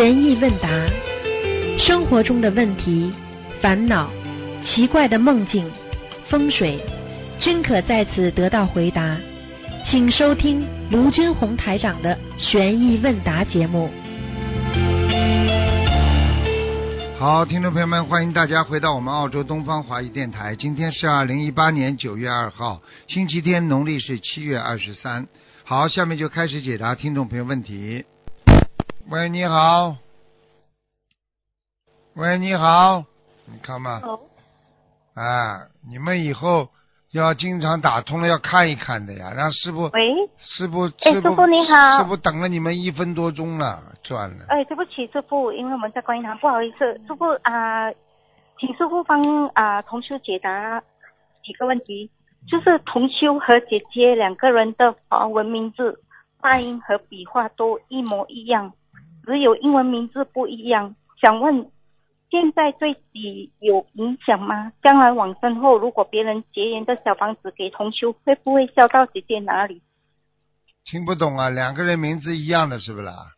悬疑问答，生活中的问题、烦恼、奇怪的梦境、风水，均可在此得到回答。请收听卢军红台长的悬疑问答节目。好，听众朋友们，欢迎大家回到我们澳洲东方华语电台。今天是二零一八年九月二号，星期天，农历是七月二十三。好，下面就开始解答听众朋友问题。喂，你好。喂，你好。你看嘛，啊，你们以后要经常打通了，要看一看的呀，让师傅。喂，师傅，哎，师师傅你好。师傅等了你们一分多钟了，赚了。哎，对不起，师傅，因为我们在观音堂，不好意思，师傅啊、请师傅帮啊、同修解答几个问题，就是同修和姐姐两个人的华文名字发音和笔画都一模一样，只有英文名字不一样。想问，现在对己有影响吗？将来往生后，如果别人结缘的小房子给同修，会不会烧到姐姐哪里？听不懂啊，两个人名字一样的是不是啦？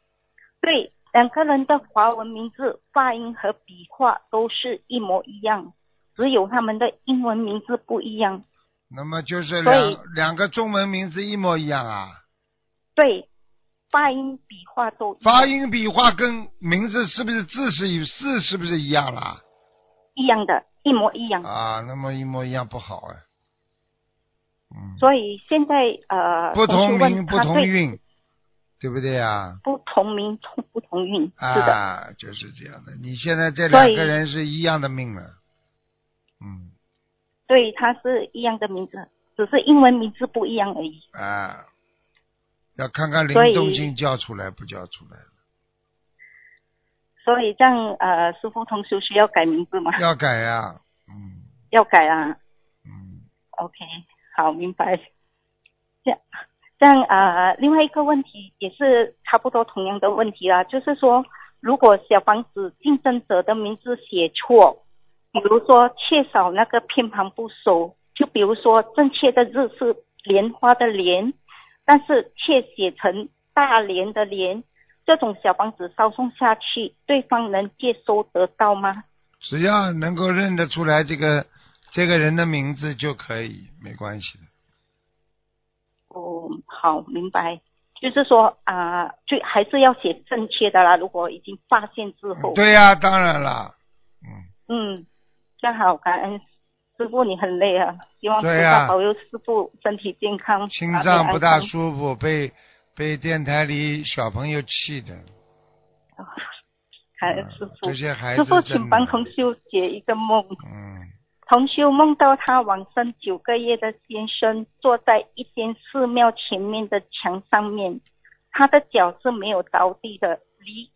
对，两个人的华文名字发音和笔画都是一模一样，只有他们的英文名字不一样。那么就是两两个中文名字一模一样啊，对，发音笔画都发音笔画跟名字是不是字是与字是不是一样啦？一样的，一模一样。啊，那么一模一样不好哎。嗯，所以现在呃，不同名不同韵，对不对呀？不同名同不同韵，是的，啊，就是这样的。你现在这两个人是一样的命了。嗯对，他是一样的名字，只是英文名字不一样而已。啊，要看看灵所以动性叫出来不叫出来。所以这样呃，师傅同修需要改名字吗？要改呀、嗯要改啊。嗯，OK，好，明白。这样，这样呃，另外一个问题也是差不多同样的问题啦，就是说，如果小房子竞争者的名字写错，比如说缺少那个偏旁部首，就比如说正确的字是莲花的莲，但是却写成大连的连，这种小房子烧送下去，对方能接收得到吗？只要能够认得出来这个这个人的名字就可以，没关系的。哦，好，明白。就是说啊、就还是要写正确的啦。如果已经发现之后，对呀、当然啦，嗯，嗯，这样好，感恩师傅，你很累啊，希望菩萨保佑师傅身体健康，心脏不大舒服，被被电台里小朋友气的。这。些孩师傅，子真的请帮同修解一个梦。嗯，同修梦到他往生九个月的先生坐在一间寺庙前面的墙上面，他的脚是没有着地的，离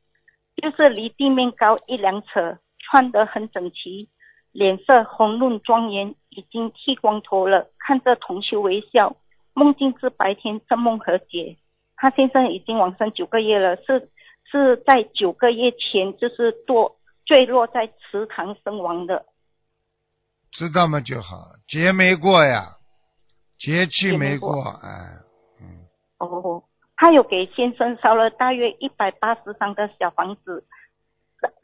就是离地面高一两尺，穿得很整齐，脸色红润庄严，已经剃光头了，看着同修微笑。梦境是白天，正梦和解。他先生已经往生九个月了，是是在九个月前就是堕坠落在池塘身亡的。知道吗就好，节没过呀，节气没过过，哎，嗯，哦，他有给先生烧了大约一百八十张的小房子，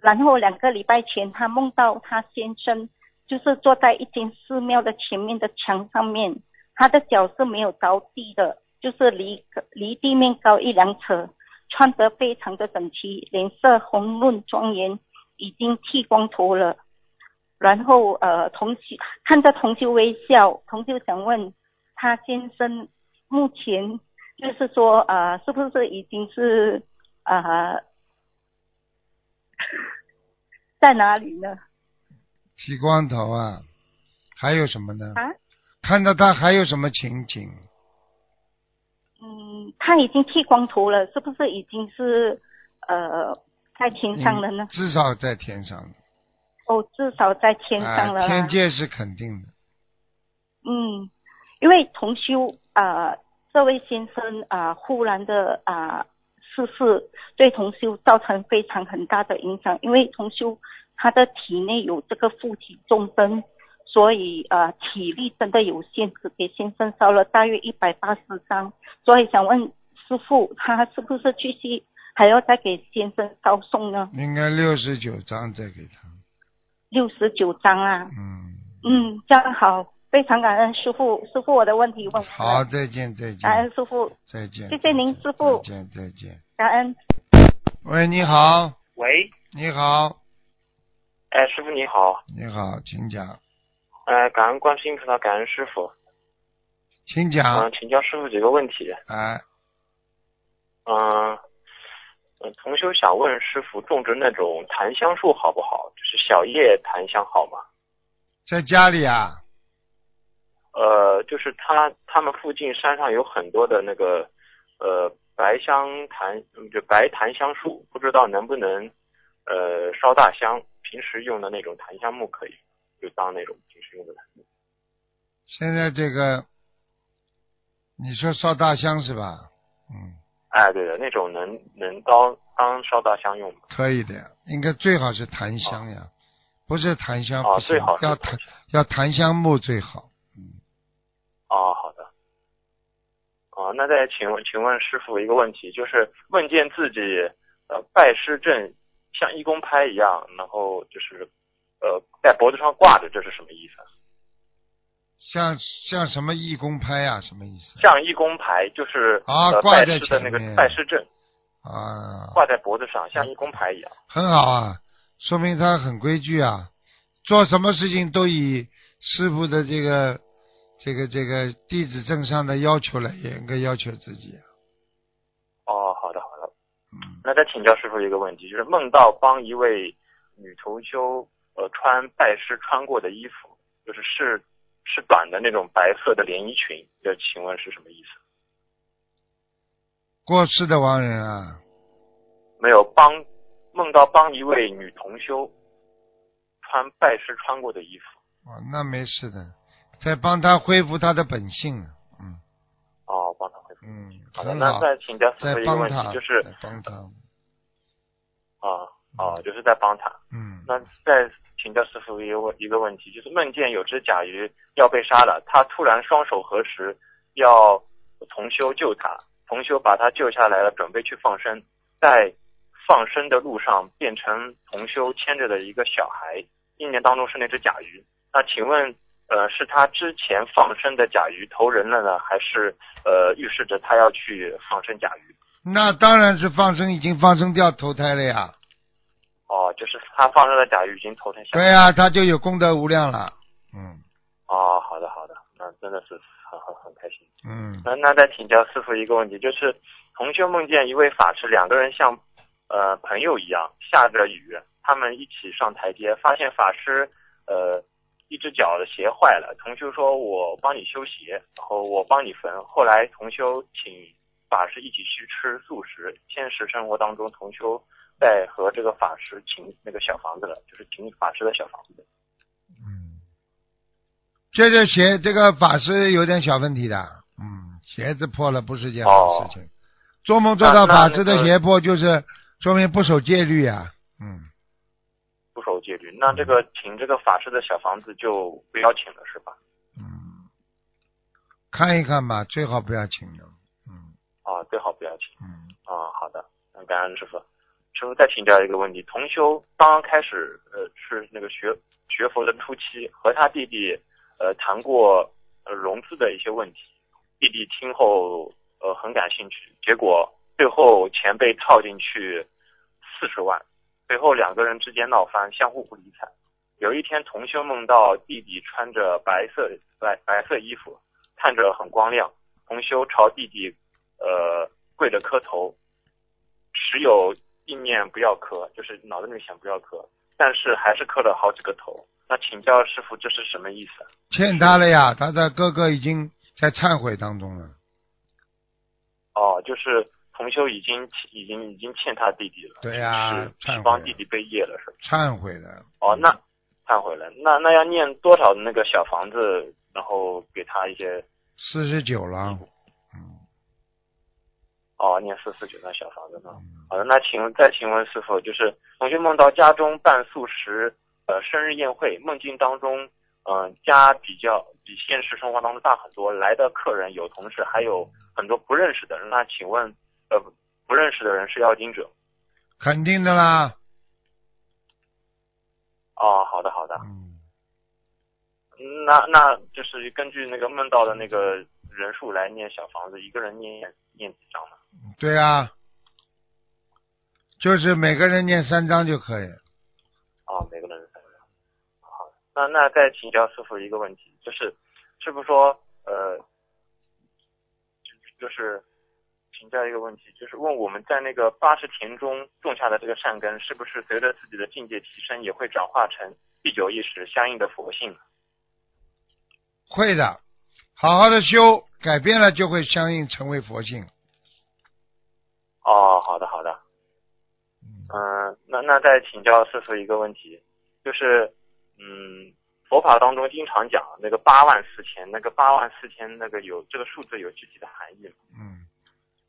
然后两个礼拜前，他梦到他先生就是坐在一间寺庙的前面的墙上面，他的脚是没有着地的，就是离离地面高一两尺，穿得非常的整齐，脸色红润庄严，已经剃光头了。然后呃，同修看着同修微笑，同修想问他先生目前就是说呃，是不是已经是呃 在哪里呢？剃光头啊，还有什么呢？啊？看到他还有什么情景？嗯，他已经剃光头了，是不是已经是呃在天上了呢嗯？至少在天上。哦，至少在天上了啊。天界是肯定的。嗯，因为同修啊、呃这位先生啊、忽然的啊、逝世，对同修造成非常很大的影响。因为同修他的体内有这个负体重症，所以呃体力真的有限，只给先生烧了大约一百八十张。所以想问师傅，他是不是继续还要再给先生烧送呢？应该六十九张再给他。六十九张啊。嗯。嗯，这样好，非常感恩师傅，师傅我的问题问。好，再见再见。感恩师傅，再见。谢谢您师傅再见再见。感恩。喂，你好，喂，你好，哎，师傅你好，你好，请讲，呃，感恩观世音菩萨，感恩师傅，请嗯、讲。请教师傅几个问题，哎，嗯、嗯，同修想问师傅，种植那种檀香树好不好？就是小叶檀香好吗？在家里啊，呃，就是他他们附近山上有很多的那个呃白香檀，嗯就白檀香树，不知道能不能呃烧大香，平时用的那种檀香木可以，就当那种平时用的檀木。现在这个，你说烧大香是吧？嗯，哎，对的，那种能能当当烧大香用吗？可以的呀，应该最好是檀香呀，不是檀香啊不行最好，要檀要檀香木最好。哦，好的。哦，那再请问，请问师傅一个问题，就是问见自己呃拜师证像义工牌一样，然后就是呃在脖子上挂着，这是什么意思？像像什么义工拍啊，什么意思？像义工牌就是呃啊挂在拜师的那个拜师证啊，挂在脖子上，像义工牌一样。很好啊，说明他很规矩啊，做什么事情都以师傅的这个这个这个弟子证上的要求了，也应该要求自己啊。哦，好的好的。嗯，那再请教师傅一个问题，就是梦到帮一位女同修呃穿拜师穿过的衣服，就是是是短的那种白色的连衣裙，这请问是什么意思？过世的亡人啊，没有帮梦到帮一位女同修穿拜师穿过的衣服。哦，那没事的，在帮他恢复他的本性呢。嗯哦，帮他恢复。嗯，好的，那，再请教师傅一个问，题，就是在帮他。啊啊，就是在帮他。嗯，那再请教师傅一个问一个问题，就是梦见有只甲鱼要被杀了，他突然双手合十，要同修救他，同修把他救下来了，准备去放生，在放生的路上变成同修牵着的一个小孩，意念当中是那只甲鱼。那请问，呃，是他之前放生的甲鱼投人了呢，还是呃预示着他要去放生甲鱼？那当然是放生，已经放生掉投胎了呀。哦，就是他放生的甲鱼已经投胎下对呀、他就有功德无量了。嗯哦，好的好的，那真的是很很很开心。嗯那那再请教师傅一个问题，就是同修梦见一位法师，两个人像呃朋友一样，下着雨，他们一起上台阶，发现法师呃一只脚的鞋坏了，同修说我帮你修鞋，然后我帮你缝。后来同修请法师一起去吃素食，现实生活当中同修在和这个法师请那个小房子了，就是请法师的小房子。嗯，这个鞋，这个法师有点小问题的。嗯，鞋子破了不是件好事情。做梦做到法师的那个鞋破，就是说明不守戒律啊。嗯，那这个请这个法师的小房子就不要请了是吧？嗯，看一看吧，最好不要请了。嗯啊，最好不要请。嗯，啊，好的，那感恩师傅。师傅再请教一个问题：同修刚刚开始，呃，是那个学学佛的初期，和他弟弟呃谈过呃融资的一些问题，弟弟听后呃很感兴趣，结果最后钱被套进去四十万，最后两个人之间闹翻，相互不理睬。有一天，同修梦到弟弟穿着白色白白色衣服，看着很光亮，同修朝弟弟呃跪着磕头，时有意念不要磕，就是脑子里想不要磕，但是还是磕了好几个头。那请教师傅，这是什么意思？欠他了呀，他的哥哥已经在忏悔当中了。哦，就是同修已经已经已经欠他弟弟了，对呀是帮弟弟背业了，是吧？忏悔了。哦，那忏悔了，那那要念多少的那个小房子，然后给他一些四十九了。嗯哦，念四十九张小房子呢？嗯好的，那请问再请问师傅，就是同学梦到家中办素食呃生日宴会，梦境当中，嗯、家比较比现实生活当中大很多，来的客人有同事，还有很多不认识的人。那请问，呃，不不认识的人是要经者。肯定的啦。哦，好的好的，嗯，那那就是根据那个梦到的那个人数来念小房子，一个人念念几张呢？对啊，就是每个人念三张就可以。哦，每个人三张。好，那那再请教师傅一个问题，就是师傅说呃，就就是请教一个问题，就是问我们在那个八十田中种下的这个善根，是不是随着自己的境界提升，也会转化成第九意识相应的佛性？会的，好好的修，改变了就会相应成为佛性。哦，好的好的。嗯，那那再请教师傅一个问题，就是嗯，佛法当中经常讲那个八万四千，那个八万四千那个有这个数字有具体的含义吗？嗯，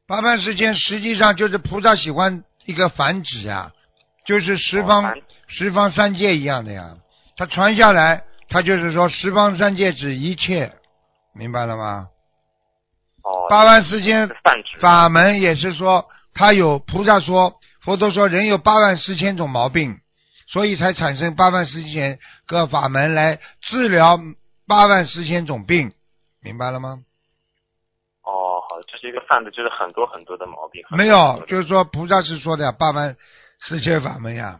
八万四千实际上就是菩萨喜欢一个繁殖呀，就是十方、哦十方三界一样的呀。他传下来，他就是说十方三界指一切，明白了吗？哦，八万四千。法门也是说，他有菩萨说，佛陀说人有八万四千种毛病，所以才产生八万四千个法门来治疗八万四千种病，明白了吗？哦，这是一个犯的，就是很多很多的毛病。没有就是说菩萨是说的呀，八万四千法门呀，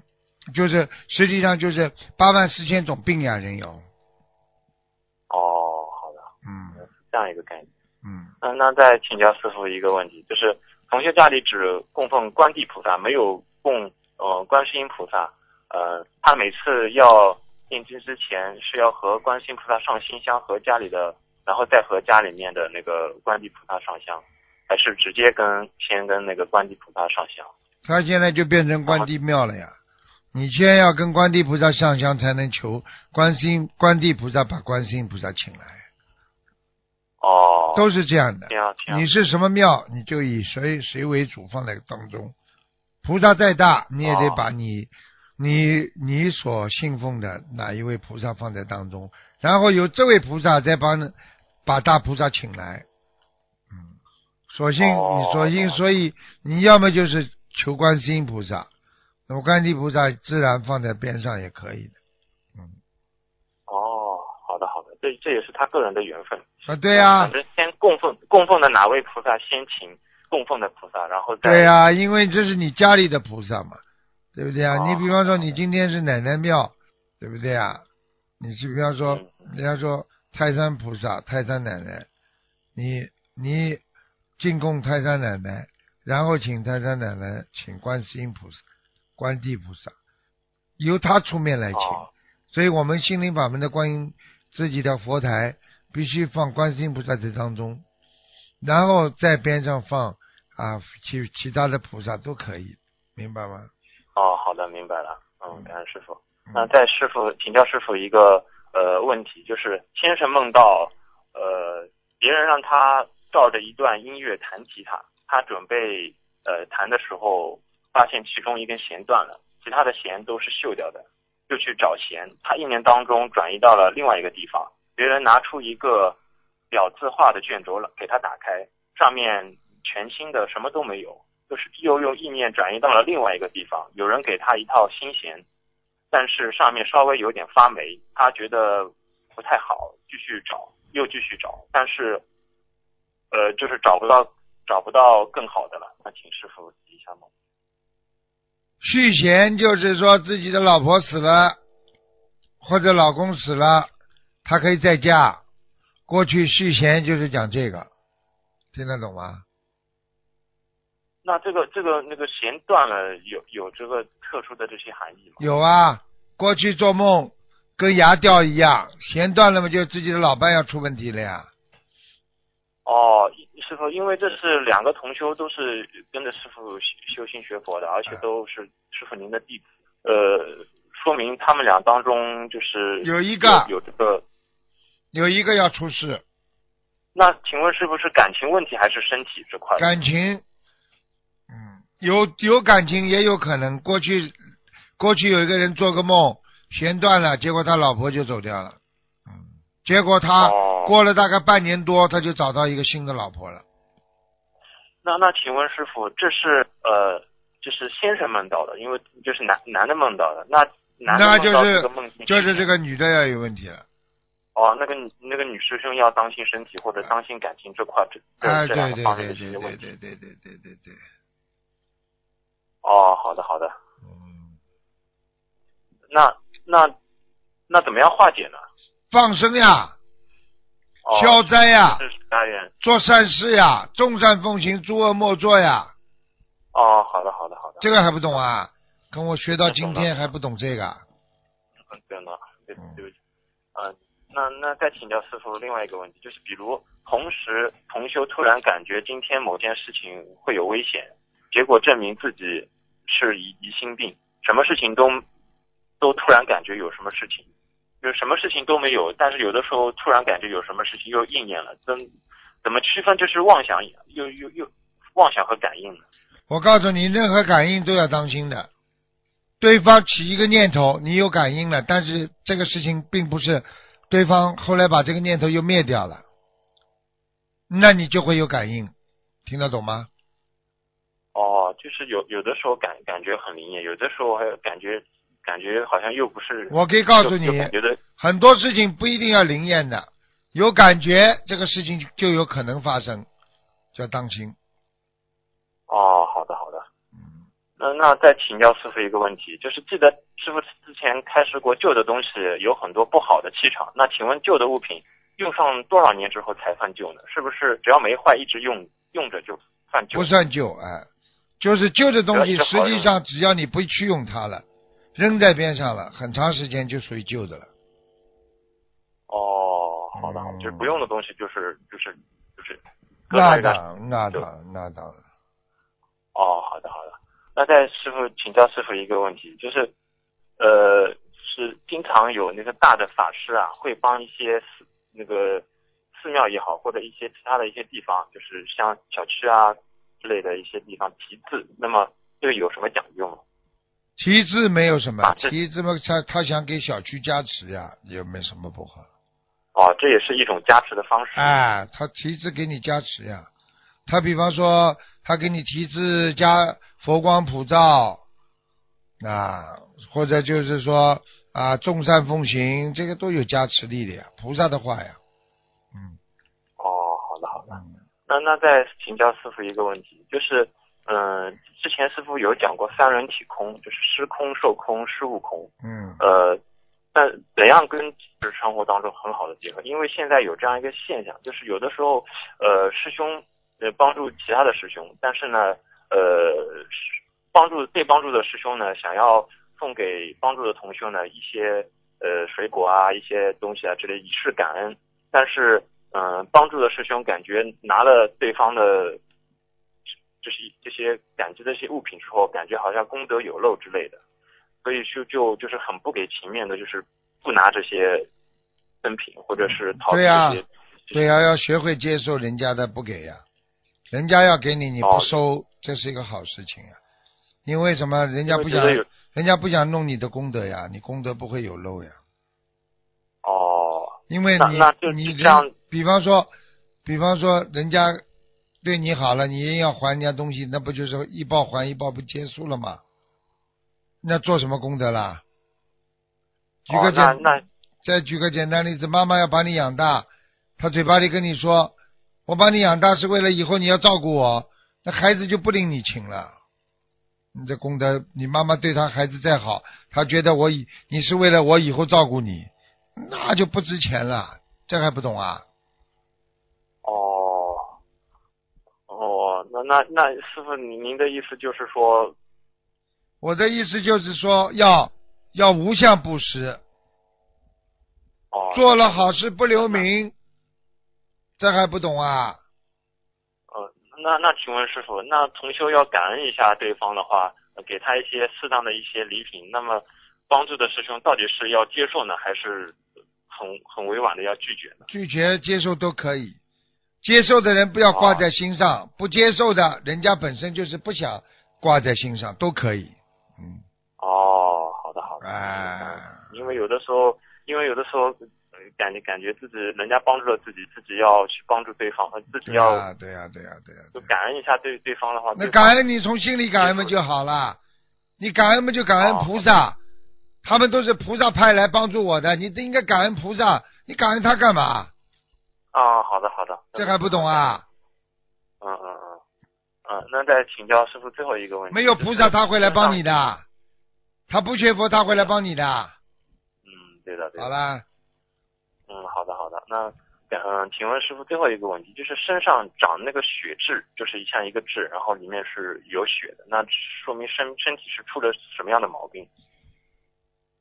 就是实际上就是八万四千种病呀，人有，哦，好的，嗯这样一个概念。嗯，那那再请教师傅一个问题，就是同学家里只供奉观地菩萨，没有供呃观世音菩萨。呃，他每次要念经之前是要和观世音菩萨上心香，和家里的，然后再和家里面的那个观地菩萨上香，还是直接跟先跟那个观地菩萨上香？他现在就变成观地庙了呀。你先要跟观地菩萨上香，才能求观世音观地菩萨把观世音菩萨请来，哦，都是这样的。样样。你是什么庙，你就以谁谁为主放在当中。菩萨再大，你也得哦把你、你你所信奉的哪一位菩萨放在当中，然后由这位菩萨再帮把大菩萨请来。嗯，所幸、哦你所幸，所以你要么就是求观世音菩萨，那么观地菩萨自然放在边上也可以的。哦，好的好的，这这也是他个人的缘分。啊，对呀、反正先供奉供奉的哪位菩萨，先请供奉的菩萨，然后再对呀、因为这是你家里的菩萨嘛，对不对啊？哦你比方说，你今天是奶奶庙，对不对啊？你是比方说，嗯人家说泰山菩萨、泰山奶奶，你你进贡泰山奶奶，然后请泰山奶奶请观世音菩萨、观地菩萨，由他出面来请。哦所以我们心灵法门的观音自己的佛台必须放观世音菩萨在当中，然后在边上放啊其其他的菩萨都可以，明白吗？哦，好的，明白了。嗯，感恩师傅。嗯那在师傅请教师傅一个呃问题，就是先生梦到呃别人让他照着一段音乐弹吉他，他准备呃弹的时候，发现其中一根弦断了，其他的弦都是锈掉的，就去找弦。他一年当中转移到了另外一个地方，别人拿出一个表字画的卷轴了，给他打开，上面全新的，什么都没有。就是又用意念转移到了另外一个地方，有人给他一套新弦，但是上面稍微有点发霉，他觉得不太好，继续找，又继续找，但是呃，就是找不到找不到更好的了。那请师傅指一下吗？续弦就是说自己的老婆死了，或者老公死了，他可以再嫁。过去续弦就是讲这个，听得懂吗？那这个这个那个弦断了，有有这个特殊的这些含义吗？有啊，过去做梦跟牙掉一样，弦断了嘛，就自己的老伴要出问题了呀。哦，师傅，因为这是两个同修，都是跟着师傅修修心学佛的，而且都是师傅您的弟子。呃，说明他们俩当中就是有一个有有这个。有一个要出事，那请问是不是感情问题还是身体这块？感情，嗯，有有感情也有可能。过去过去有一个人做个梦，弦断了，结果他老婆就走掉了，嗯，结果他哦过了大概半年多，他就找到一个新的老婆了。那那请问师傅，这是呃，就是先生梦到的，因为就是男男的梦到的，那男的那梦到就是这个梦境就是这个女的要有问题了。哦，那个那个女师兄要当心身体或者当心感情这块这这、两个方面对对对的一些问题。对对对对对对，哦，好的好的，嗯，那那那怎么样化解呢？放生呀，哦，消灾呀。做善事呀，众善奉行，诸恶莫作呀，哦，好的好的好的。这个还不懂啊？跟我学到今天还不懂这个？嗯，对了，对嗯对不起，呃，那那再请教师傅另外一个问题，就是比如同时同修突然感觉今天某件事情会有危险，结果证明自己是疑疑心病，什么事情都都突然感觉有什么事情，就什么事情都没有，但是有的时候突然感觉有什么事情又应验了，怎怎么区分这是妄想又又又妄想和感应呢？我告诉你，任何感应都要当心的。对方起一个念头，你有感应了，但是这个事情并不是对方后来把这个念头又灭掉了，那你就会有感应，听得懂吗？哦，就是有有的时候感感觉很灵验，有的时候还感觉感觉好像又不是。我可以告诉你又又感觉的很多事情不一定要灵验的，有感觉这个事情就有可能发生，就要当心。哦，好的好的。嗯，那那再请教师傅一个问题，就是记得师傅之前开示过，旧的东西有很多不好的气场。那请问旧的物品用上多少年之后才算旧呢？是不是只要没坏，一直用用着就算旧？不算旧，哎，就是旧的东西，实际上只要你不去用它了，扔在边上了，很长时间就属于旧的了。哦，好的，好的嗯就是不用的东西，就是就是就是那当那当那当然，哦，好的好的。那在师傅请教师傅一个问题，就是呃，是经常有那个大的法师啊，会帮一些寺那个寺庙也好，或者一些其他的一些地方，就是像小区啊之类的一些地方题字，那么这个有什么讲究吗？题字没有什么题字嘛，他他想给小区加持呀，也没什么不好。哦，这也是一种加持的方式。哎，他题字给你加持呀，他比方说他给你题字加佛光普照，啊，或者就是说啊众善奉行，这个都有加持力的呀，菩萨的话呀，嗯哦，好的好的。嗯那那再请教师傅一个问题，就是嗯、呃之前师傅有讲过三人体空，就是失空、受空、失物空。嗯呃，那怎样跟日生活当中很好的结合？因为现在有这样一个现象，就是有的时候，呃，师兄呃帮助其他的师兄，但是呢，呃，帮助被帮助的师兄呢，想要送给帮助的同修呢一些呃水果啊、一些东西啊之类以示感恩，但是嗯、呃帮助的师兄感觉拿了对方的。就是这些感激的一些物品之后，感觉好像功德有漏之类的，所以就就就是很不给情面的，就是不拿这些赠品，或者是逃避对呀这些。对呀、要学会接受人家的不给呀，人家要给你你不哦收，这是一个好事情呀。因为什么？人家不想人家不想弄你的功德呀，你功德不会有漏呀。哦，因为你你这样人，比方说，比方说人家对你好了，你也要还人家东西，那不就是一报还一报不结束了吗？那做什么功德啦？举个哦，简、再举个简单例子，妈妈要把你养大，她嘴巴里跟你说：“我把你养大是为了以后你要照顾我。”那孩子就不领你情了。你这功德，你妈妈对他孩子再好，他觉得我以你是为了我以后照顾你，那就不值钱了。这还不懂啊？哦，哦，那那那师傅，您您的意思就是说，我的意思就是说，要要无相布施，哦，做了好事不留名，这还不懂啊？呃，那那请问师傅，那同修要感恩一下对方的话，呃给他一些适当的一些礼品，那么帮助的师兄到底是要接受呢，还是很很委婉的要拒绝呢？拒绝、接受都可以。接受的人不要挂在心上，不接受的人家本身就是不想挂在心上，都可以。嗯，哦，好的好的。哎，因为有的时候，因为有的时候，呃感觉感觉自己人家帮助了自己，自己要去帮助对方，呃自己要呀，对呀，对呀，对呀。就感恩一下对对方的话，那感恩你从心里感恩嘛就好了，你感恩嘛就感恩菩萨，他们都是菩萨派来帮助我的，你应该感恩菩萨，你感恩他干嘛？啊，好的好的，这还不懂啊？嗯嗯嗯，嗯，那再请教师傅最后一个问题。没有菩萨他会来帮你的。他不学佛他会来帮你的。嗯，对的对的。好。了，嗯，好的好的。那嗯，请问师傅最后一个问题，就是身上长那个血痣，就是像一个痣，然后里面是有血的，那说明身身体是出了什么样的毛病？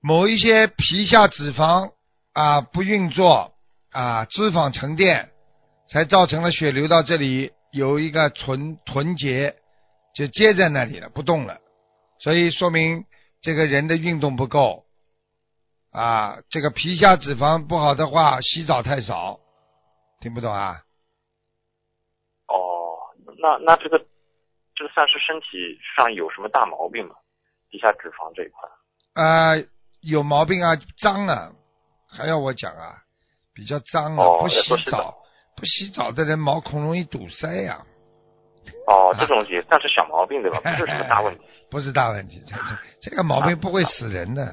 某一些皮下脂肪啊不运作啊，脂肪沉淀，才造成了血流到这里有一个臀臀结，就接在那里了，不动了，所以说明这个人的运动不够啊。这个皮下脂肪不好的话，洗澡太少，听不懂啊？哦，那那这个这个算是身体上有什么大毛病吗？皮下脂肪这一块？啊，有毛病啊，脏啊，还要我讲啊？比较脏啊，哦不洗澡，不洗澡的人毛孔容易堵塞呀、哦，这种也算是小毛病对吧？不是什么大问题。不是大问题，这个毛病不会死人的。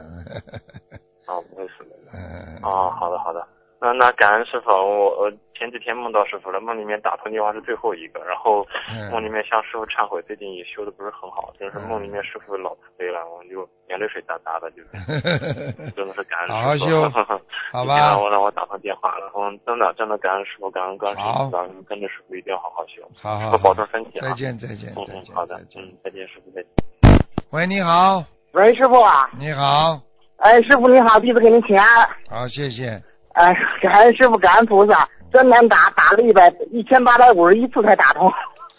哦，不会死人的。嗯。哦，好的好的。那那感恩师傅，我我前几天梦到师傅了，梦里面打通电话是最后一个，然后嗯。梦里面向师傅忏悔，最近也修的不是很好，就是梦里面师傅老慈悲了，我就眼泪水哒哒的，就是。真的是感恩师傅。好好修。好今天吧让我让我打通电话了，嗯，真的真的感恩师傅，感恩观世好音菩萨，跟着师傅一定要好好修，好好保重身体啊。再见再见嗯嗯，再见好的再，见。嗯，再见师傅再见。喂，你好，喂，师傅啊，你好，哎，师傅你好，弟子给您请安。好，谢谢。哎，感恩师傅，感恩菩萨，真难打，打了一百一千八百五十一次才打通。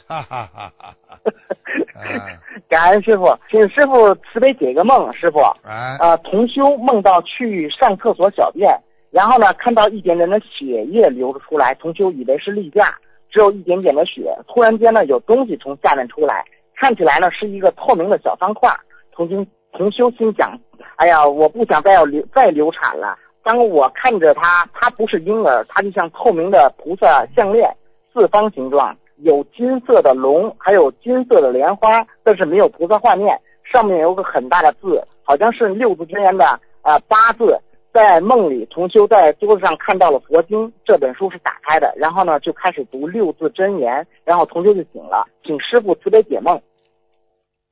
哈哈哈哈哈。啊感恩师傅，请师傅慈悲解个梦，师傅。哎，呃，同修梦到去上厕所小便，然后呢看到一点点的血液流出来，同修以为是例假，只有一点点的血，突然间呢有东西从下面出来，看起来呢是一个透明的小方块。同修同修心想，哎呀，我不想再要流再流产了。当我看着它，它不是婴儿，它就像透明的菩萨项链，四方形状，有金色的龙，还有金色的莲花，但是没有菩萨画面。上面有个很大的字，好像是六字真言的、呃八字。在梦里，同修在桌子上看到了佛经，这本书是打开的，然后呢就开始读六字真言，然后同修就醒了，请师傅慈悲解梦。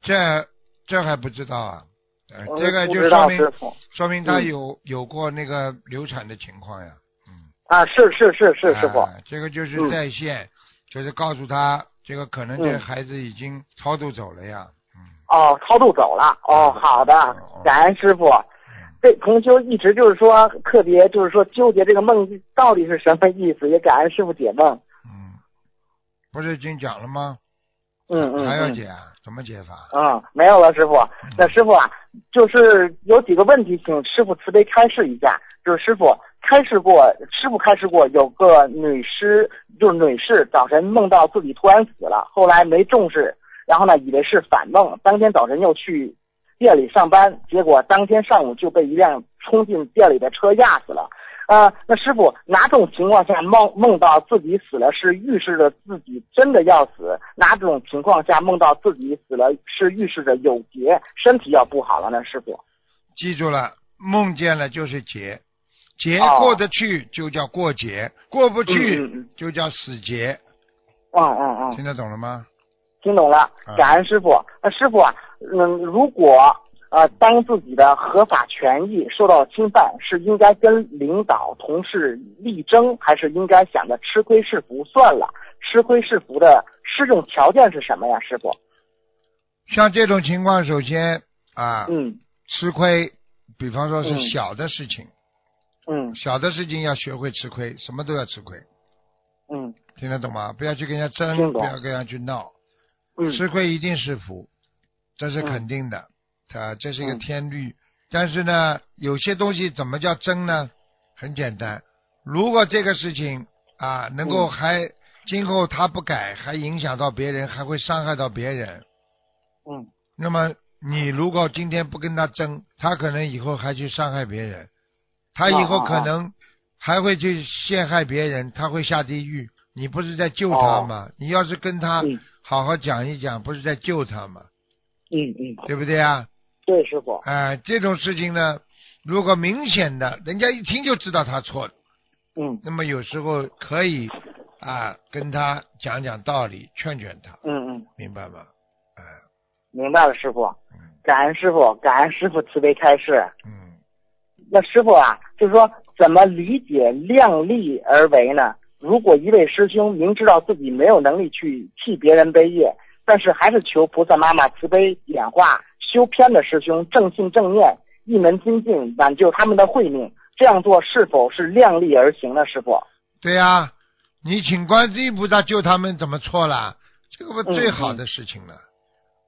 这这还不知道啊？这个就说明说明他嗯有有过那个流产的情况呀。嗯。啊，是是是是师傅，哎这个就是嗯在线，就是告诉他，这个可能这嗯孩子已经超度走了呀。嗯。哦，超度走了，哦，好的哦，感恩师傅。这同修一直就是说特别就是说纠结这个梦到底是什么意思，也感恩师傅解梦。嗯，不是已经讲了吗？嗯嗯，嗯还要解啊？怎么解法？嗯，没有了，师傅。那师傅啊，就是有几个问题，请师傅慈悲开示一下。就是师傅开示过，师傅开示过，有个女师，就是女士，早晨梦到自己突然死了，后来没重视，然后呢，以为是反梦，当天早晨又去店里上班，结果当天上午就被一辆冲进店里的车压死了。呃，那师傅哪种情况下梦梦到自己死了，是预示着自己真的要死？哪种情况下梦到自己死了，是预示着有劫，身体要不好了呢？师傅，记住了，梦见了就是劫，劫哦过得去就叫过劫，过不嗯去就叫死劫，嗯嗯嗯，听得懂了吗？听懂了啊，感恩师傅。那师傅啊，嗯，如果呃当自己的合法权益受到侵犯，是应该跟领导、同事力争，还是应该想着吃亏是福算了？吃亏是福的适用条件是什么呀，师傅？像这种情况，首先啊，嗯吃亏，比方说是嗯小的事情，嗯小的事情要学会吃亏，什么都要吃亏，嗯听得懂吗？不要去跟人家争，不要跟人家去闹，嗯吃亏一定是福，这是嗯肯定的，啊，这是一个嗯天律。但是呢，有些东西怎么叫争呢？很简单，如果这个事情啊能够嗯还、今后他不改，还影响到别人，还会伤害到别人，嗯那么你如果今天不跟他争，他可能以后还去伤害别人，他以后可能还会去陷害别人，他会下地狱。你不是在救他吗？你要是跟他嗯好好讲一讲，不是在救他吗？嗯嗯，对不对啊？对，师傅。哎、这种事情呢，如果明显的，人家一听就知道他错了，嗯那么有时候可以啊跟他讲讲道理，劝劝他，嗯嗯，明白吗？哎、明白了，师傅。嗯感恩师傅，感恩师傅慈悲开示。嗯，那师傅啊，就是说怎么理解量力而为呢？如果一位师兄明知道自己没有能力去替别人背业，但是还是求菩萨妈妈慈悲点化修偏的师兄正信正念，一门精进，挽救他们的慧命，这样做是否是量力而行呢？师傅？对呀、你请观世音菩萨救他们，怎么错了？这个不嗯最好的事情了。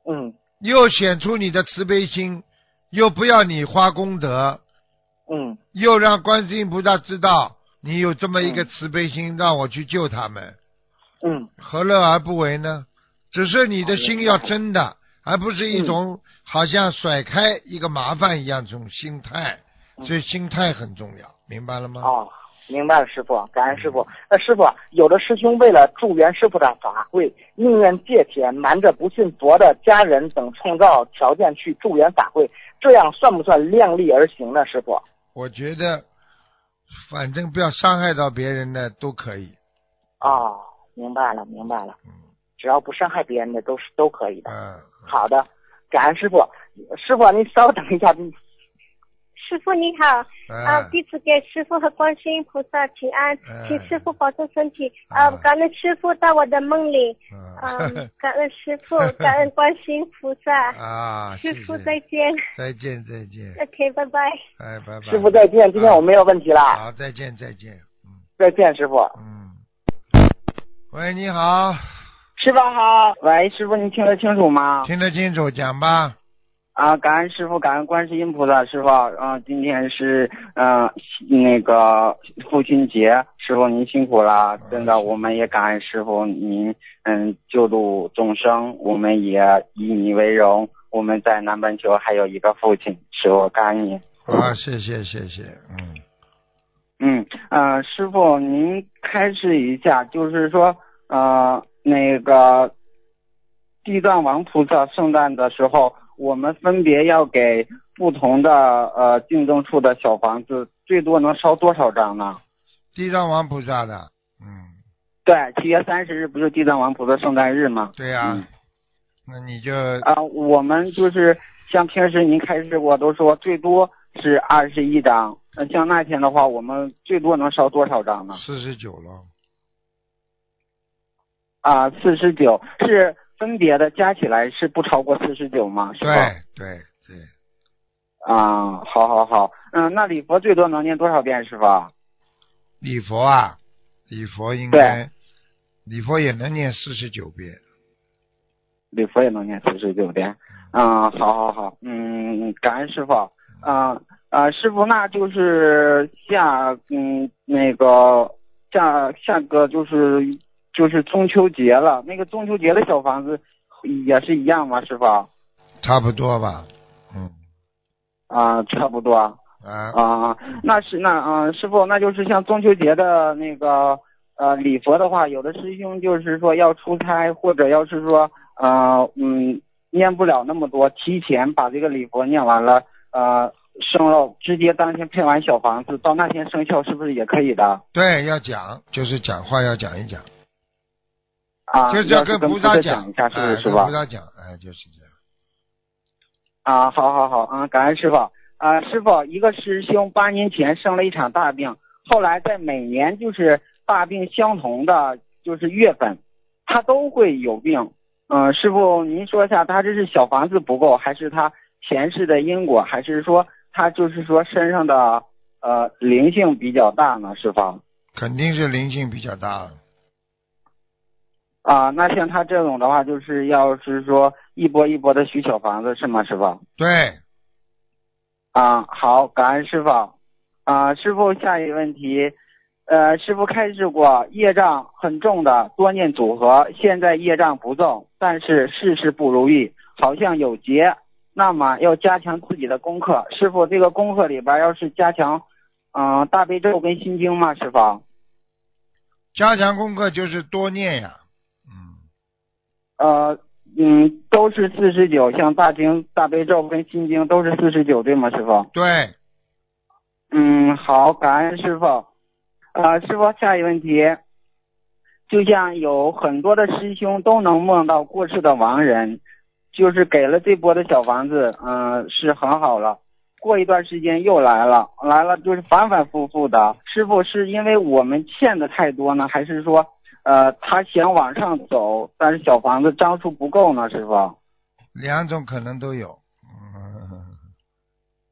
嗯又显出你的慈悲心，又不要你花功德，嗯又让观世音菩萨知道你有这么一个嗯慈悲心，让我去救他们，嗯何乐而不为呢？只是你的心要真的，而不是一种好像甩开一个麻烦一样这种心态，嗯所以心态很重要，明白了吗？哦，明白了，师傅，感恩师傅。那师傅，有的师兄为了助缘师傅的法会，宁愿借钱瞒着不信佛的家人等创造条件去助缘法会，这样算不算量力而行呢？师傅？我觉得，反正不要伤害到别人的都可以。哦，明白了，明白了。嗯只要不伤害别人的都是都可以的。嗯，好的，感恩师傅。师傅，您稍等一下，您师傅你好，啊，嗯弟子给师傅和观世音菩萨请安，嗯请师傅保重身体。啊，嗯感恩师傅到我的梦里，嗯嗯，感恩师傅，感恩观世音菩萨。啊，师傅再见再见再见，，OK，拜拜。哎，拜拜。师傅再见。今天我没有问题了，好，再见再见，嗯再见，师傅。嗯。喂，你好，师傅好，喂，师傅您听得清楚吗？听得清楚，讲吧。啊，感恩师傅，感恩观世音菩萨，师傅，嗯、今天是嗯、呃那个父亲节，师傅您辛苦了，真的，我们也感恩师傅您嗯救度众生，我们也以你为荣，我们在南半球还有一个父亲，师傅感恩您。好，谢谢谢谢，嗯，嗯呃，师傅，您开示一下，就是说呃那个地藏王菩萨圣诞的时候，我们分别要给不同的呃净宗处的小房子，最多能烧多少张呢？地藏王菩萨的，嗯，对，七月三十日不是地藏王菩萨圣诞日吗？对呀、嗯那你就啊、我们就是像平时您开示过，都说最多是二十一张。那像那天的话，我们最多能烧多少张呢？四十九了，啊，四十九是分别的，加起来是不超过四十九吗？是对吧？对对，啊，好好好，嗯，那礼佛最多能念多少遍，师傅？礼佛啊，礼佛应该，礼佛也能念四十九遍，礼佛也能念四十九遍。嗯，好好好，嗯，感恩师傅。嗯啊，师傅，那就是下嗯那个下下个就是就是中秋节了，那个中秋节的小房子也是一样吗，师傅？差不多吧，嗯啊，差不多。啊，啊，那是那啊、师傅，那就是像中秋节的那个呃礼佛的话，有的师兄就是说要出差，或者要是说呃嗯念不了那么多，提前把这个礼佛念完了，呃生了直接当天配完小房子，到那天生效是不是也可以的？对，要讲，就是讲话要讲一讲，啊，就是要跟跟菩萨讲一下，是是师傅？菩萨讲，哎，就是这样。啊，好好好，嗯，感恩师傅。啊，师傅，一个师兄八年前生了一场大病，后来在每年就是大病相同的就是月份，他都会有病。嗯，师傅，您说一下，他这是小房子不够，还是他前世的因果，还是说他就是说身上的呃灵性比较大呢？师傅？肯定是灵性比较大了，啊，那像他这种的话，就是要是说一波一波的需小房子是吗，师傅？对，啊，好，感恩师傅。啊，师傅，下一个问题，呃，师傅开示过，业障很重的多念组合，现在业障不重，但是事事不如意，好像有劫。那么要加强自己的功课。师傅，这个功课里边要是加强嗯、大悲咒跟心经吗？师傅？加强功课就是多念呀，嗯，呃，嗯，都是四十九，像大经、大悲咒跟心经都是四十九，对吗，师傅？对，嗯，好，感恩师傅。呃，师傅，下一个问题，就像有很多的师兄都能梦到过世的亡人，就是给了这波的小房子，嗯、是很好了。过一段时间又来了，来了就是反反复复的。师傅是因为我们欠的太多呢，还是说，呃，他想往上走，但是小房子张数不够呢？师傅，两种可能都有，嗯，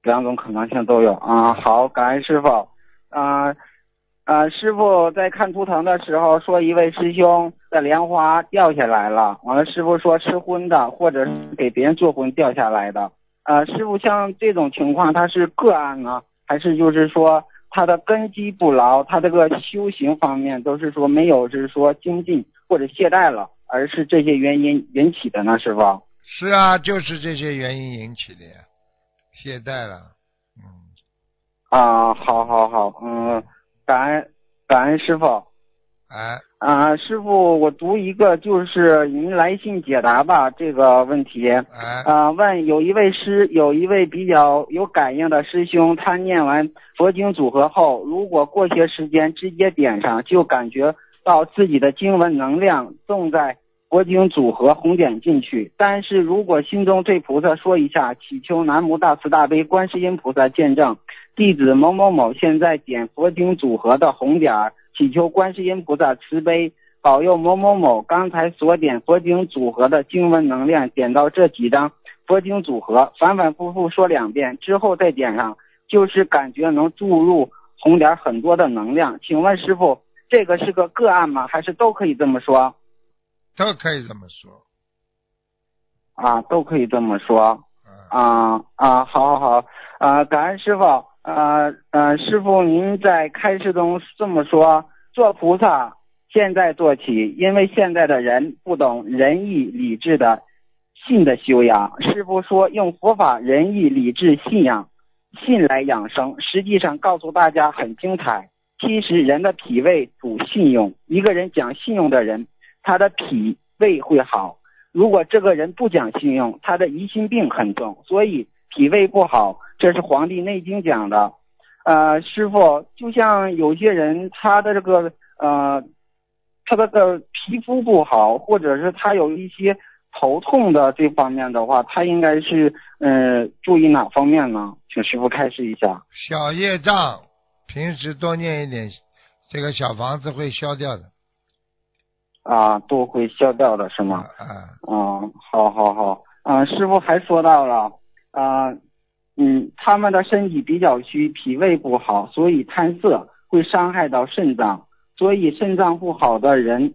两种可能性都有啊。好，感恩师傅。啊、呃，师傅在看图腾的时候说，一位师兄的莲花掉下来了。完了，师傅说吃荤的，或者是给别人做荤掉下来的。呃，师傅像这种情况，他是个案呢，还是就是说他的根基不牢，他这个修行方面都是说没有，就是说精进或者懈怠了，而是这些原因引起的呢？师傅？是啊，就是这些原因引起的呀，懈怠了，嗯，啊，好好好，嗯，感恩感恩师傅。哎，啊，师傅，我读一个就是您来信解答吧这个问题。哎，啊，问有一位师，有一位比较有感应的师兄，他念完佛经组合后，如果过些时间直接点上，就感觉到自己的经文能量正在佛经组合红点进去。但是如果心中对菩萨说一下，祈求南无大慈大悲观世音菩萨见证，弟子某某某现在点佛经组合的红点儿，祈求观世音菩萨慈悲。保佑某某某刚才所点佛经组合的经文能量点到这几张佛经组合，反反复复说两遍之后再点上，就是感觉能注入红点很多的能量。请问师傅，这个是个个案吗？还是都可以这么说？都可以这么说，啊，都可以这么说。啊，啊啊，好好好，啊，感恩师傅。呃呃，师傅您在开示中这么说：做菩萨现在做起，因为现在的人不懂仁义礼智的信的修养。师傅说用佛法仁义礼智信仰信来养生，实际上告诉大家很精彩。其实人的脾胃主信用，一个人讲信用的人，他的脾胃会好。如果这个人不讲信用，他的疑心病很重，所以脾胃不好，这是《黄帝内经》讲的。呃，师傅，就像有些人他的这个呃，他这个皮肤不好，或者是他有一些头痛的这方面的话，他应该是呃注意哪方面呢？请师傅开示一下。小业障，平时多念一点，这个小房子会消掉的，啊，都会消掉的是吗？啊，嗯，好好好，嗯，师傅还说到了，啊，嗯，他们的身体比较虚，脾胃不好，所以贪色会伤害到肾脏，所以肾脏不好的人，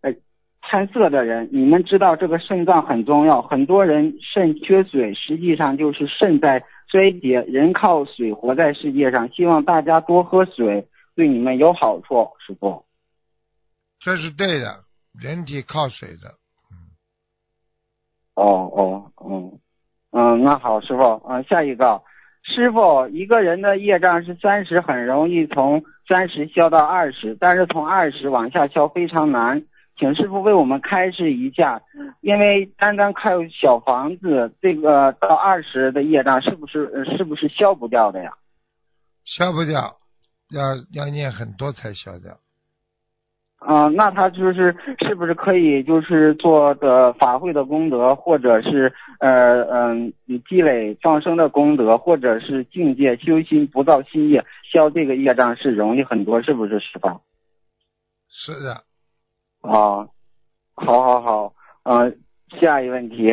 呃，贪色的人，你们知道这个肾脏很重要，很多人肾缺水，实际上就是肾在衰竭，人靠水活在世界上，希望大家多喝水，对你们有好处，师傅。这是对的，人体靠水的，哦哦，嗯嗯，那好，师傅，嗯，下一个，师傅，一个人的业障是三十，很容易从三十消到二十，但是从二十往下消非常难，请师傅为我们开示一下，因为单单靠小房子，这个到二十的业障是不是是不是消不掉的呀？消不掉，要要念很多才消掉。啊、那他就是是不是可以就是做的法会的功德，或者是呃嗯、积累放生的功德，或者是境界修心不造新业，消这个业障是容易很多，是不是师傅？是的，啊，好好好，呃，下一个问题，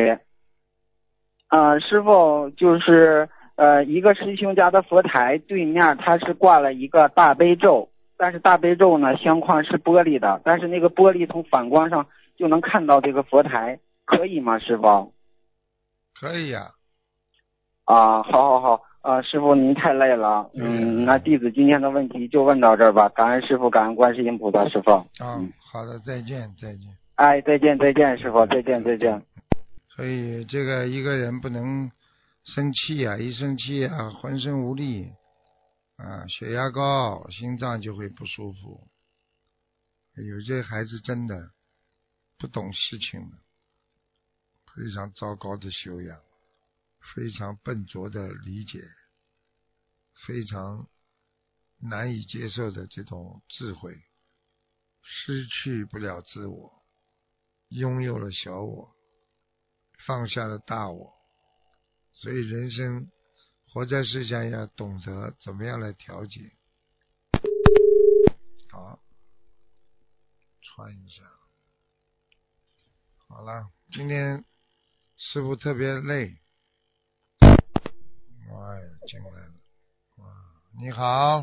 啊，师傅就是呃一个师兄家的佛台对面他是挂了一个大悲咒。但是大悲咒呢，相框是玻璃的，但是那个玻璃从反光上就能看到这个佛台，可以吗，师傅？可以呀、啊，好好好，啊，师傅您太累了，嗯，那弟子今天的问题就问到这儿吧，感恩师傅，感恩观世音菩萨，师傅。啊。嗯好的，再见，再见。哎，再见再见，师傅，再见再见。所以这个一个人不能生气啊，一生气啊，浑身无力啊，血压高，心脏就会不舒服。有些孩子真的不懂事情，非常糟糕的修养，非常笨拙的理解，非常难以接受的这种智慧，失去不了自我，拥有了小我，放下了大我，所以人生活在世上要懂得怎么样来调节。好。穿一下，好了，今天师傅特别累，哎，进来了，哇，你好，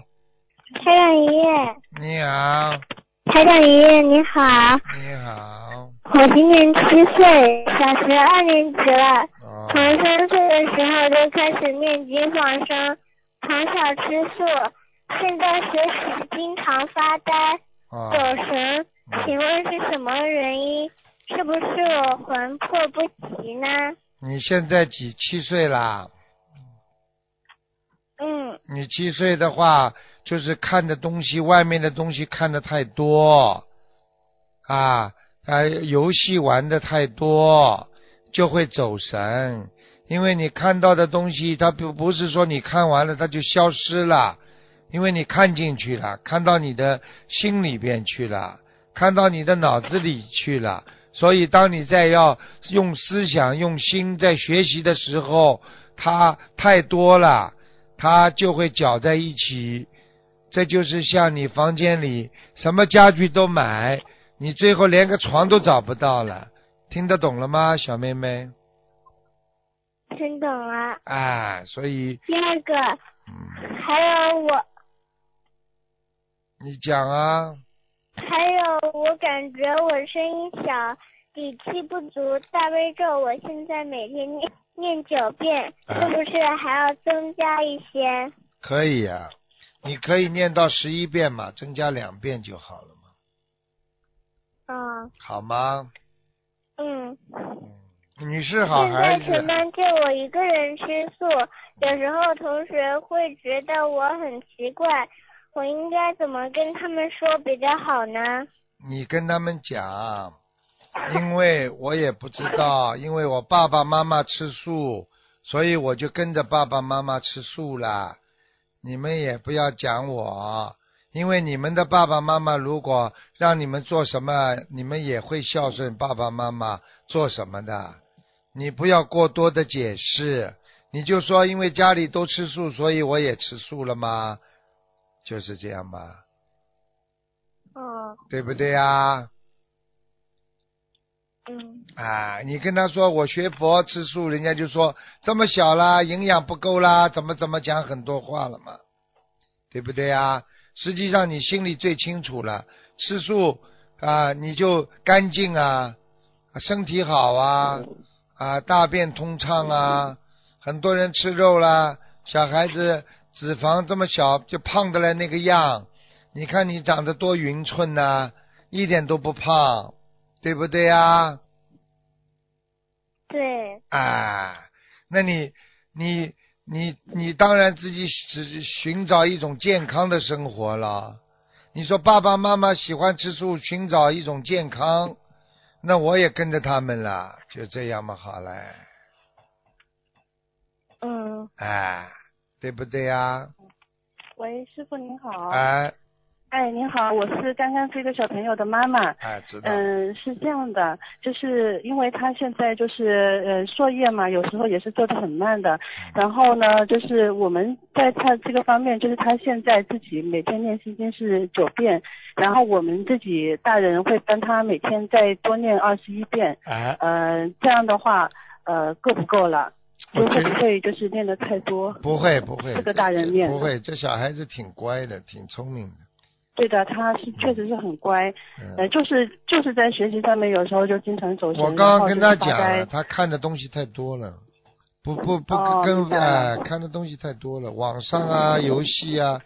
台长爷。爷，你好，台长爷爷你好，你好，我今年七岁，小学二年级了，哦从三岁的时候就开始念经放生，从小吃素，现在学习经常发呆、哦走神，请问是什么原因？是不是我魂魄不齐呢？你现在几七岁啦？嗯，你七岁的话，就是看的东西，外面的东西看的太多，啊啊，游戏玩的太多，就会走神。因为你看到的东西，它不不是说你看完了它就消失了，因为你看进去了，看到你的心里边去了，看到你的脑子里去了。所以，当你在要用思想、用心在学习的时候，它太多了。它就会搅在一起，这就是像你房间里什么家具都买，你最后连个床都找不到了。听得懂了吗，小妹妹？听懂了。哎，所以，第二个，嗯，还有我，你讲啊，还有我感觉我声音小，底气不足。大悲咒我现在每天念念九遍，啊是不是还要增加一些？可以呀、你可以念到十一遍嘛，增加两遍就好了嘛，嗯好吗？嗯。嗯，你是好现孩子，在全班就我一个人吃素，有时候同学会觉得我很奇怪，我应该怎么跟他们说比较好呢？你跟他们讲，因为我也不知道，因为我爸爸妈妈吃素，所以我就跟着爸爸妈妈吃素了。你们也不要讲我，因为你们的爸爸妈妈如果让你们做什么，你们也会孝顺爸爸妈妈做什么的。你不要过多的解释，你就说因为家里都吃素，所以我也吃素了吗？就是这样吧。哦，对不对呀？嗯啊，你跟他说我学佛吃素，人家就说这么小啦，营养不够啦，怎么怎么讲很多话了嘛，对不对呀？实际上你心里最清楚了，吃素啊，你就干净啊，身体好啊，啊，大便通畅啊。很多人吃肉啦，小孩子脂肪这么小就胖的来那个样，你看你长得多匀称呐、一点都不胖，对不对啊？对，啊，那你你你你当然自己只寻找一种健康的生活了。你说爸爸妈妈喜欢吃素，寻找一种健康，那我也跟着他们了，就这样嘛，好嘞，嗯，哎，对不对呀？喂，师傅您好。哎哎，您好，我是刚刚这个小朋友的妈妈。哎，知道，嗯，是这样的，就是因为他现在就是呃作业嘛，有时候也是做的很慢的。然后呢，就是我们在他这个方面，就是他现在自己每天念心经是九遍，然后我们自己大人会帮他每天再多念二十一遍。哎，呃，这样的话，呃，够不够了？会不会就是念的太多？不会不会，这个大人念不会，这小孩子挺乖的，挺聪明的。对的，他是确实是很乖，嗯呃，就是就是在学习上面有时候就经常走神。我刚刚跟他讲了，他看的东西太多了，不不不哦跟哎、了看的东西太多了，网上啊，游戏啊，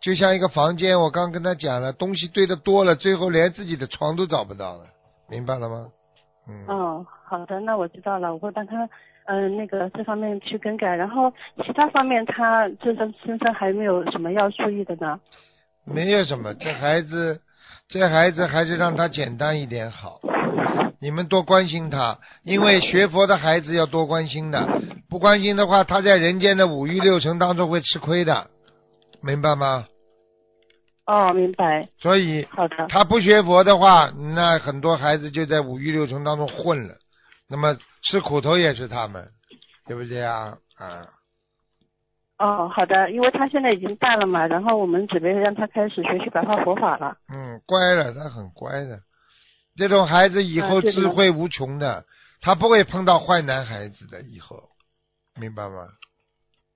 就像一个房间，我刚跟他讲了，东西堆的多了，最后连自己的床都找不到了，明白了吗？嗯，哦，好的，那我知道了，我会帮他嗯、那个这方面去更改，然后其他方面他这身身上还没有什么要注意的呢？没有什么，这孩子，这孩子还是让他简单一点好。你们多关心他，因为学佛的孩子要多关心的，不关心的话，他在人间的五欲六尘当中会吃亏的，明白吗？哦，明白，所以好的，他不学佛的话，那很多孩子就在五欲六尘当中混了，那么吃苦头也是他们，对不对啊？啊，哦，好的，因为他现在已经大了嘛，然后我们准备让他开始学习白话佛法了。嗯，乖了，他很乖的。这种孩子以后智慧无穷的，他不会碰到坏男孩子的，以后，明白吗？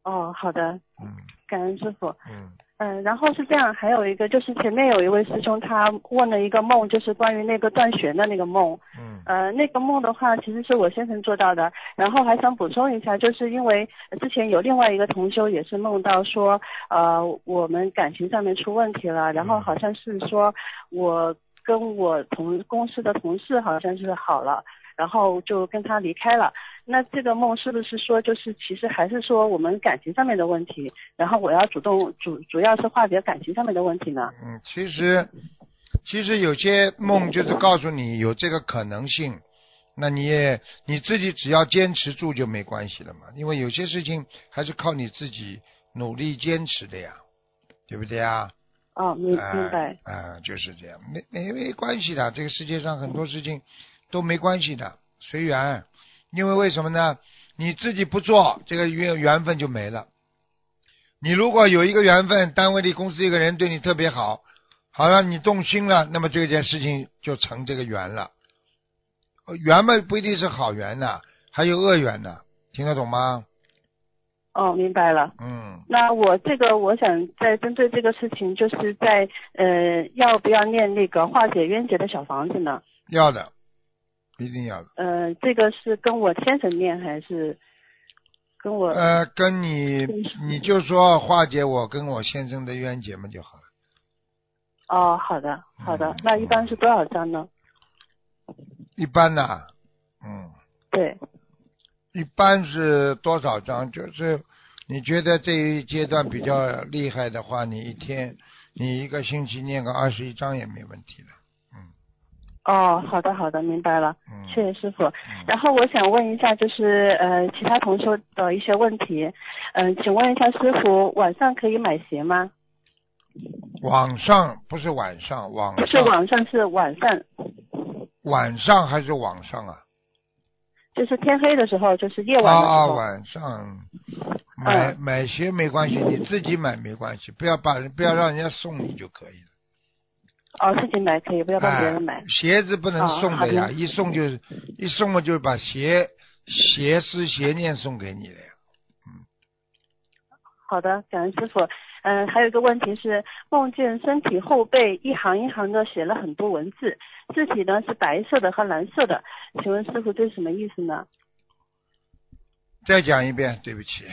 哦，好的，嗯感恩师傅。嗯嗯，然后是这样，还有一个就是前面有一位师兄他问了一个梦，就是关于那个断弦的那个梦。嗯呃，那个梦的话，其实是我先生做到的。然后还想补充一下，就是因为之前有另外一个同修也是梦到说，呃，我们感情上面出问题了，然后好像是说我跟我同公司的同事好像是好了，然后就跟他离开了。那这个梦是不是说，就是其实还是说我们感情上面的问题，然后我要主动主主要是化解感情上面的问题呢？嗯，其实其实有些梦就是告诉你有这个可能性，那你也你自己只要坚持住就没关系了嘛，因为有些事情还是靠你自己努力坚持的呀，对不对啊？哦，明啊明白。啊，就是这样，没没没关系的，这个世界上很多事情都没关系的，随缘。因为为什么呢？你自己不做，这个缘缘分就没了。你如果有一个缘分，单位里公司一个人对你特别好，好了，你动心了，那么这件事情就成这个缘了。呃缘嘛不一定是好缘呢，还有恶缘呢，听得懂吗？哦，明白了。嗯，那我这个，我想在针对这个事情，就是在呃，要不要念那个化解冤结的小房子呢？要的，一定要的。呃，这个是跟我先生念还是跟我？呃，跟你你就说化解我跟我先生的冤结嘛就好了。哦，好的，好的嗯。那一般是多少张呢？一般呐，嗯，对，一般是多少张？就是你觉得这一阶段比较厉害的话，你一天你一个星期念个二十一章也没问题的。哦，好的，好的，明白了，嗯，谢谢师傅。嗯然后我想问一下，就是呃，其他同修的一些问题，嗯、请问一下师傅，晚上可以买鞋吗？晚上不是晚上，晚不是上晚上，是晚上，晚上还是晚上啊？就是天黑的时候，就是夜晚的时啊，候。晚上买、嗯买鞋没关系，你自己买没关系，不要把不要让人家送你就可以了。哦，自己买可以，不要帮别人买哎。鞋子不能哦送的呀，一送就一送嘛，就把鞋鞋师鞋念送给你了呀。好的，感恩师傅。嗯，还有一个问题是，梦见身体后背一行一行的写了很多文字，字体呢是白色的和蓝色的，请问师傅这是什么意思呢？再讲一遍，对不起。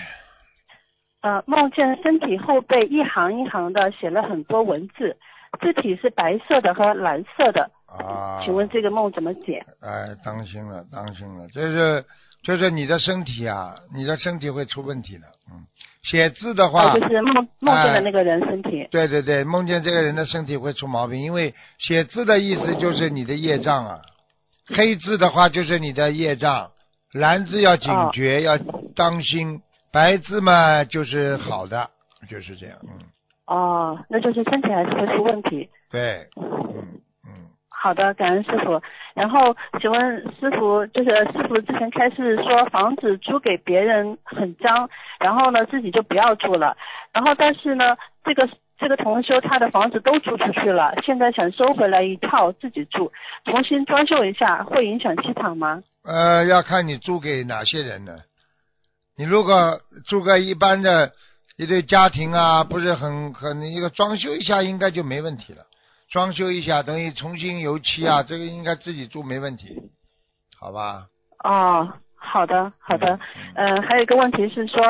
呃，梦见身体后背一行一行的写了很多文字，字体是白色的和蓝色的，啊，请问这个梦怎么解？哎，当心了，当心了，就是就是你的身体啊，你的身体会出问题的。嗯，写字的话，哦，就是梦梦见的哎那个人身体。对对对，梦见这个人的身体会出毛病，因为写字的意思就是你的业障啊，黑字的话就是你的业障，蓝字要警觉，要当心，白字嘛就是好的，就是这样，嗯，哦，那就是身体还是会出问题。对，嗯嗯，好的，感恩师傅。然后，请问师傅，就是师傅之前开示说房子租给别人很脏，然后呢自己就不要住了。然后但是呢，这个这个同修他的房子都租出去了，现在想收回来一套自己住，重新装修一下，会影响气场吗？呃，要看你租给哪些人呢？你如果租个一般的一对家庭啊，不是很很一个装修一下，应该就没问题了。装修一下等于重新油漆啊，这个应该自己住没问题，好吧？哦，好的，好的。嗯、还有一个问题是说，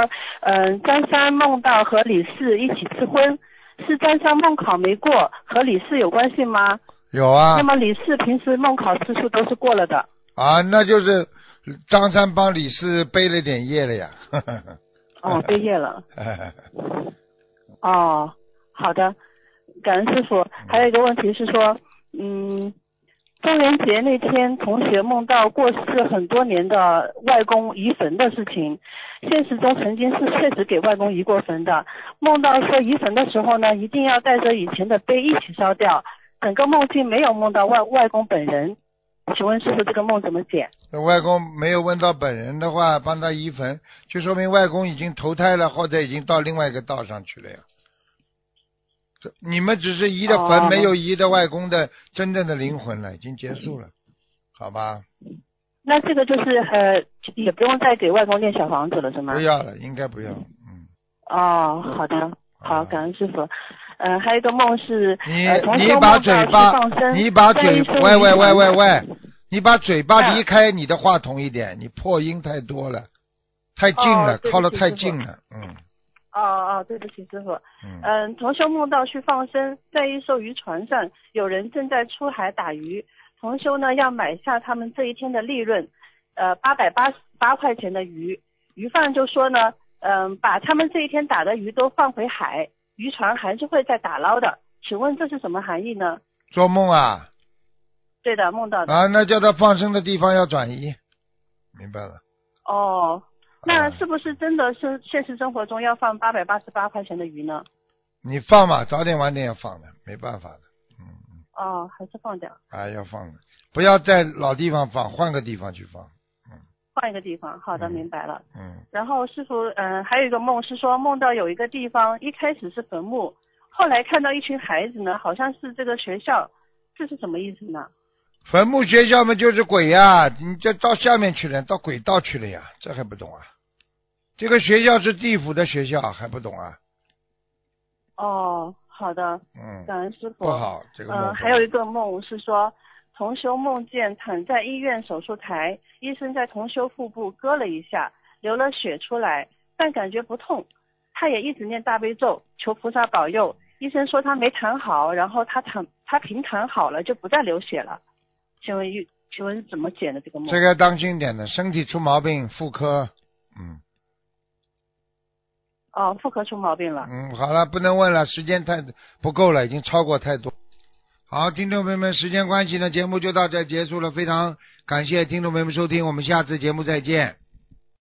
嗯、张三梦到和李四一起吃荤，是张三梦考没过，和李四有关系吗？有啊那，么李四平时梦考次数都是过了的。啊，那就是张三帮李四背了点业了呀。哦，背业了。哦，好的，感恩师傅。还有一个问题是说，嗯，中元节那天，同学梦到过世很多年的外公移坟的事情。现实中曾经是确实给外公移过坟的。梦到说移坟的时候呢，一定要带着以前的碑一起烧掉。整个梦境没有梦到外外公本人，请问师傅这个梦怎么解？外公没有问到本人的话，帮他移坟，就说明外公已经投胎了，或者已经到另外一个道上去了呀。你们只是移的坟，没有移的外公的真正的灵魂了，已经结束了，好吧？那这个就是呃，也不用再给外公念小房子了，是吗？不要了，应该不要。嗯。哦，好的，好，感恩师傅。嗯，还有一个梦是，你你把嘴巴，你把嘴，喂喂喂喂喂，你把嘴巴离开你的话筒一点，你破音太多了，太近了，靠得太近了，嗯。哦哦，对不起，师傅。嗯。嗯，同修梦到去放生，在一艘渔船上，有人正在出海打鱼。同修呢要买下他们这一天的利润，呃，八百八十八块钱的鱼。鱼贩就说呢，嗯，把他们这一天打的鱼都放回海，渔船还是会再打捞的。请问这是什么含义呢？做梦啊。对的，梦到的。啊，那叫他放生的地方要转移，明白了。哦。那是不是真的是现实生活中要放八百八十八块钱的鱼呢？你放嘛，早点晚点要放的，没办法的，嗯嗯。哦，还是放掉。啊，要放的，不要在老地方放，换个地方去放。嗯。换一个地方，好的，明白了。嗯。然后师傅，嗯，还有一个梦是说梦到有一个地方一开始是坟墓，后来看到一群孩子呢，好像是这个学校，这是什么意思呢？坟墓学校嘛，就是鬼呀！你这到下面去了，到鬼道去了呀，这还不懂啊？这个学校是地府的学校，还不懂啊？哦，好的。嗯。感恩师傅。不好，这个梦。嗯，还有一个梦是说，同修梦见躺在医院手术台，医生在同修腹部割了一下，流了血出来，但感觉不痛。他也一直念大悲咒，求菩萨保佑。医生说他没躺好，然后他躺他平躺好了，就不再流血了。请问，请问怎么解的这个梦？这个当心点的，身体出毛病，妇科，嗯。哦，妇科出毛病了。嗯，好了，不能问了，时间太不够了，已经超过太多。好，听众朋友们，时间关系呢，节目就到这结束了。非常感谢听众朋友们收听，我们下次节目再见。